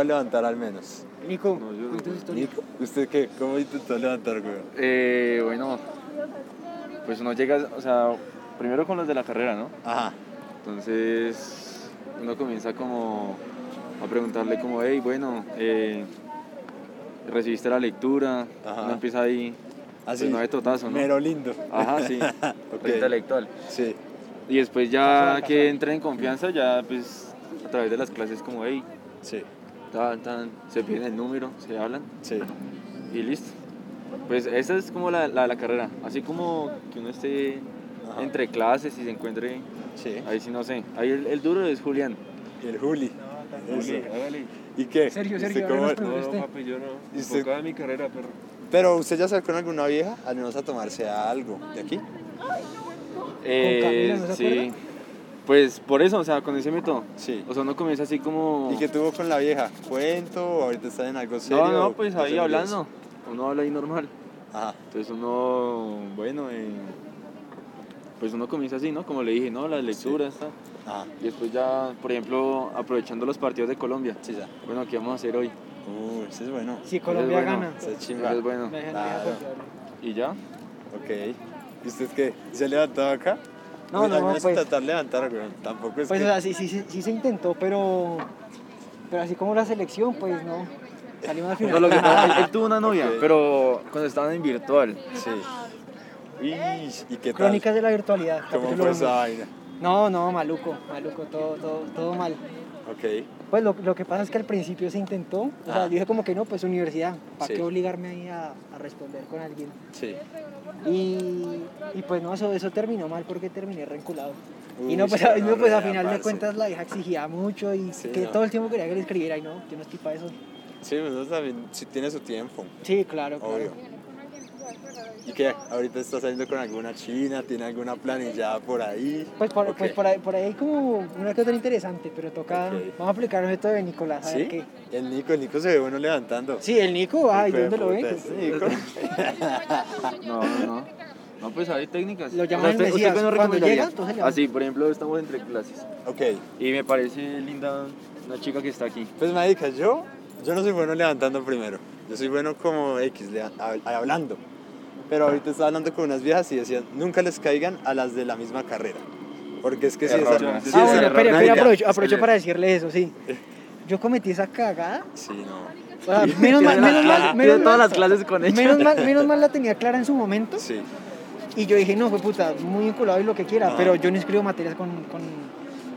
a levantar al menos? Nico, No, yo no. Nico, ¿usted qué? ¿Cómo intentó levantar, güey? Eh, bueno, pues uno llega, o sea, primero con los de la carrera, ¿no? Ajá. Entonces uno comienza como a preguntarle como, hey, bueno, eh, recibiste la lectura, Ajá. uno empieza ahí, Así. pues no de totazo, ¿no? Mero lindo. Ajá, sí, Ok. pues, intelectual. Sí. Y después ya que entra en confianza, ya pues a través de las clases como, hey, Sí. Tan, se piden el número, se hablan Sí. y listo. Pues esa es como la, la, la carrera, así como que uno esté Ajá. entre clases y se encuentre, Sí. ahí sí no sé, ahí el, el duro es Julián. Y el Juli. Juli, Eso. hágale. ¿Y qué? Sergio, ¿Usted Sergio, cómo- No, no, papi, yo no. ¿Y usted? Enfocado en mi carrera, pero. Pero usted ya salió con alguna vieja, al menos a tomarse algo de aquí. Eh, Camila, ¿no se sí, acuerda? Pues por eso, o sea, con ese método. Sí. O sea, uno comienza así como... ¿Y qué tuvo con la vieja? ¿Cuento? ¿O ahorita está en algo serio? No, no, ¿O pues ahí hablando. Uno habla ahí normal. Ajá. Entonces uno, bueno, eh, pues uno comienza así, ¿no? Como le dije, ¿no? Las lecturas, tal. Ajá. Y después ya, por ejemplo, aprovechando los partidos de Colombia. Sí, ya. Bueno, ¿qué vamos a hacer hoy? Uh, ese es bueno. Si Colombia bueno. gana. Ese es Eso chimba. es bueno. Claro. ¿Y ya? Ok. ¿Y usted qué? ¿Se levantó acá? No, Pues, no, al menos pues- intentar levantar, güey. Tampoco es Pues, que... o sea, sí, sí, sí, sí se intentó, pero. Pero así como la selección, pues no. Salimos al No, final. lo que pasa, él, él tuvo una novia, Ok. pero cuando estaban en virtual. Sí. ¿Y, ¿Y qué tal? Crónicas de la virtualidad. ¿Cómo fue esa vaina? No, no, maluco, maluco, todo, todo, todo mal. Ok. Pues lo, lo que pasa es que al principio se intentó, o sea, Ah. yo dije como que no, pues universidad, ¿para Sí. qué obligarme ahí a, a responder con alguien? Sí. Y, y pues no, eso, eso terminó mal porque terminé renculado. y no, pues, a, no, pues a final de cuentas la hija exigía mucho y Sí, que no. todo el tiempo quería que le escribiera y no, yo no estoy para eso. Sí, pues eso también sí tiene su tiempo. Sí, claro, claro. ¿Y qué? ¿Ahorita está saliendo con alguna china? ¿Tiene alguna planillada por ahí? Pues por, Ok. pues por ahí, por ahí hay como una que otra interesante, pero toca, Ok. vamos a aplicar el método de Nicolás, a ver ¿Sí? qué. El Nico, el Nico se ve bueno levantando. Sí, el Nico, ay, de ¿dónde lo ven? No, no, no. No, pues hay técnicas. Lo O sea, llaman el usted- usted Cuando recomendaría? Así, por ejemplo, estamos entre clases. ok. Y me parece linda una chica que está aquí. Pues, marica, yo, yo no soy bueno levantando primero. Yo soy bueno como X, hablando. Pero ahorita estaba hablando con unas viejas y decían, nunca les caigan a las de la misma carrera. Porque es que si esa... ah, bueno, aprovecho, para decirle eso, sí. Yo cometí esa cagada. Sí, no. O sea, menos mal, menos mal, menos todas mal, las clases con ella. menos mal, menos mal la tenía clara en su momento. Sí. Y yo dije, no, fue puta, muy vinculado y lo que quiera, Ajá. pero yo no escribo materias con, con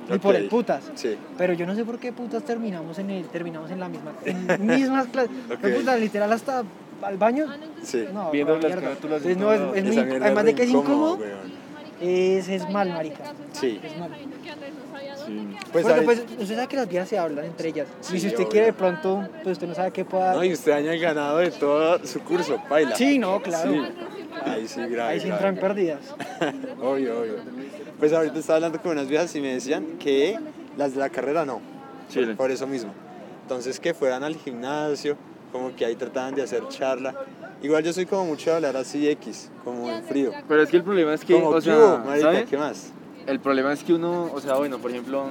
ni por el putas. Sí. Pero yo no sé por qué putas terminamos en el, terminamos en la misma, en mismas clases. Ok. Fue puta, literal hasta al baño. Sí. No, Viendo las mierda. carátulas no, es, es muy, además de que es incómodo, es, es mal, marica. Sí. Es mal. Sí. Pues, ahí- pues usted sabe que las viejas se hablan entre ellas. Sí, y si usted obvio. quiere de pronto, pues usted no sabe qué pueda... No, y usted daña el ganado de todo su curso, baila. Sí, no, claro. Sí. Ahí sí, grave. Ahí sí entran pérdidas. Obvio, obvio. Pues ahorita estaba hablando con unas viejas y me decían que las de la carrera no. Chile. Por, por eso mismo. Entonces que fueran al gimnasio, como que ahí trataban de hacer charla. Igual yo soy como mucho de hablar así X, como en frío. Pero es que el problema es que, como o ¿qué sea, hubo, marica? ¿sabe? ¿Qué más? El problema es que uno, o sea, bueno, por ejemplo,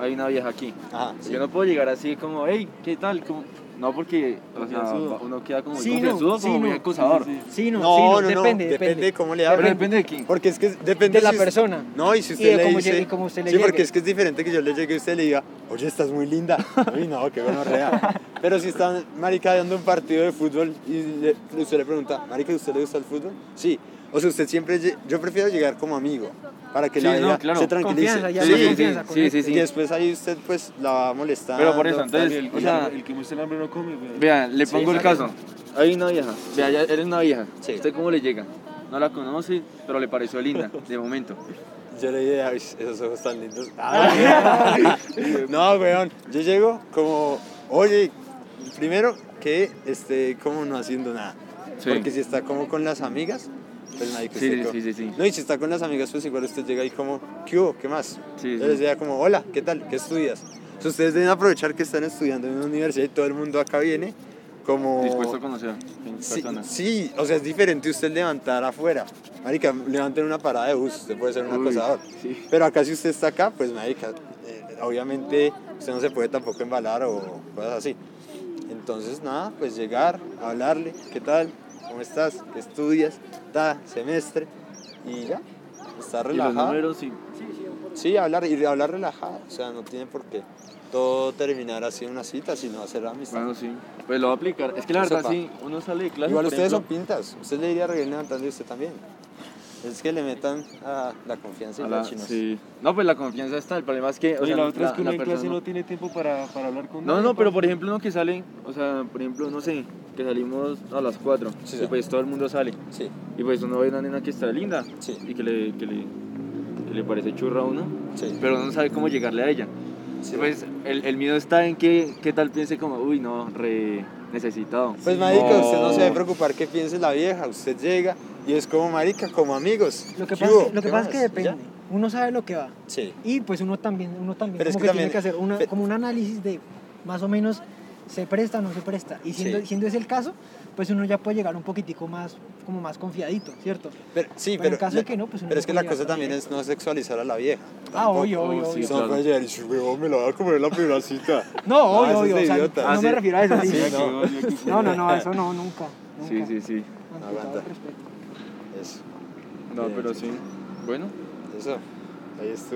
hay una vieja aquí. Ajá, sí. Yo no puedo llegar así como, hey, ¿qué tal? Como- No, porque o sea, uno queda como muy Sí, no, confianzudo, sí, como no. muy acosador. Sí, Sí, no, No, sí, no, no, no, depende, depende, de cómo le Pero hablen. depende de quién. Porque es que depende De la si- persona. No, y si Y usted de le cómo dice... llegue- y cómo usted le sí, porque llegue. es que es diferente que yo le llegue y usted le diga, oye, estás muy linda. Uy, no, qué gonorrea. Pero si está, marica, dando un partido de fútbol y le- usted le pregunta, marica, ¿a usted le gusta el fútbol? Sí. O sea, usted siempre... Yo prefiero llegar como amigo, para que Sí, la no, vieja claro. se tranquilice. Confianza, ya Sí, más sí, confianza sí, con sí, él. sí, sí. Y después ahí usted pues la va molestando. Pero por eso, entonces, El, o sea, el que muestra el hambre no come, güey. Vea, le Sí, pongo el caso. Hay una vieja. Vea, ya eres una vieja. Sí. ¿Usted cómo le llega? No la conoce, pero le pareció linda, de momento. Yo le dije, "Ay, esos ojos tan lindos. Ah, no, weón. Yo llego como, oye, primero que esté como no haciendo nada. Sí. Porque si está como con las amigas, pues nadie que Sí, sí, sí, sí. No, y si está con las amigas, pues igual usted llega ahí como, ¿qué hubo? ¿Qué más? Sí, Yo les decía como, hola, ¿qué tal? ¿Qué estudias? Sea, ustedes deben aprovechar que están estudiando en una universidad y todo el mundo acá viene como... Dispuesto a conocer Sí, sí, o sea, es diferente usted levantar afuera. Marica, levanten una parada de bus, usted puede ser un Uy, acosador. sí. Pero acá si usted está acá, pues marica, eh, obviamente usted no se puede tampoco embalar o cosas así. Entonces, nada, pues llegar, hablarle, ¿qué tal? ¿Cómo estás? ¿Qué estudias? Ta, semestre, y ya, estar Y los relajado. números, sí. Sí, hablar y hablar relajado, o sea, no tiene por qué todo terminar así en una cita, sino hacer amistad. Bueno, sí. Pues lo va a aplicar. Es que la verdad, sí, uno sale de clase. Igual ustedes son ejemplo, pintas, usted le diría reír levantando y usted también. Es que le metan a la confianza y a la la- chinos. sí. No, pues la confianza está. El problema es que. O Oye, sea, la otra es que uno en clase persona- no tiene tiempo para, para hablar con No, nadie, no, pero por ejemplo, uno que sale, o sea, por ejemplo, no sé, que salimos a las 4 Sí, y sí. pues todo el mundo sale. Sí, Y pues uno ve una nena que está linda Sí. y que le, que, le, que le parece churra a uno, sí. pero uno no sabe cómo llegarle a ella. Pues el, el miedo está en que, qué tal piense como, uy, no, re necesitado. Pues marica, usted no se debe preocupar qué piense la vieja, usted llega y es como marica, como amigos. Lo que ¿Qué pasa, es que, lo que, ¿Qué pasa es que más? depende. ¿Ya? Uno sabe lo que va. Sí. Y pues uno también, uno también Pero es como que que, también- tiene que hacer una, como un análisis de más o menos se presta o no se presta. Y siendo, Sí. siendo ese el caso, pues uno ya puede llegar un poquitico más, como más confiadito, ¿cierto? Pero, sí, Pero pero, en caso de que no, pues uno pero no es que la cosa también es no sexualizar a la vieja. Ah, Tampoco. obvio, obvio, sí, obvio. No claro. huevón, me lo voy a comer en la primera cita. No, Ah, obvio, obvio. o sea, idiota. no Ah, me sí. refiero a eso. sí. Sí, no. No, no, no, eso no, nunca. Sí, nunca. sí, sí. Todo Aguanta. el. Eso, No, pero sí. Bueno. eso. Ahí estuvo.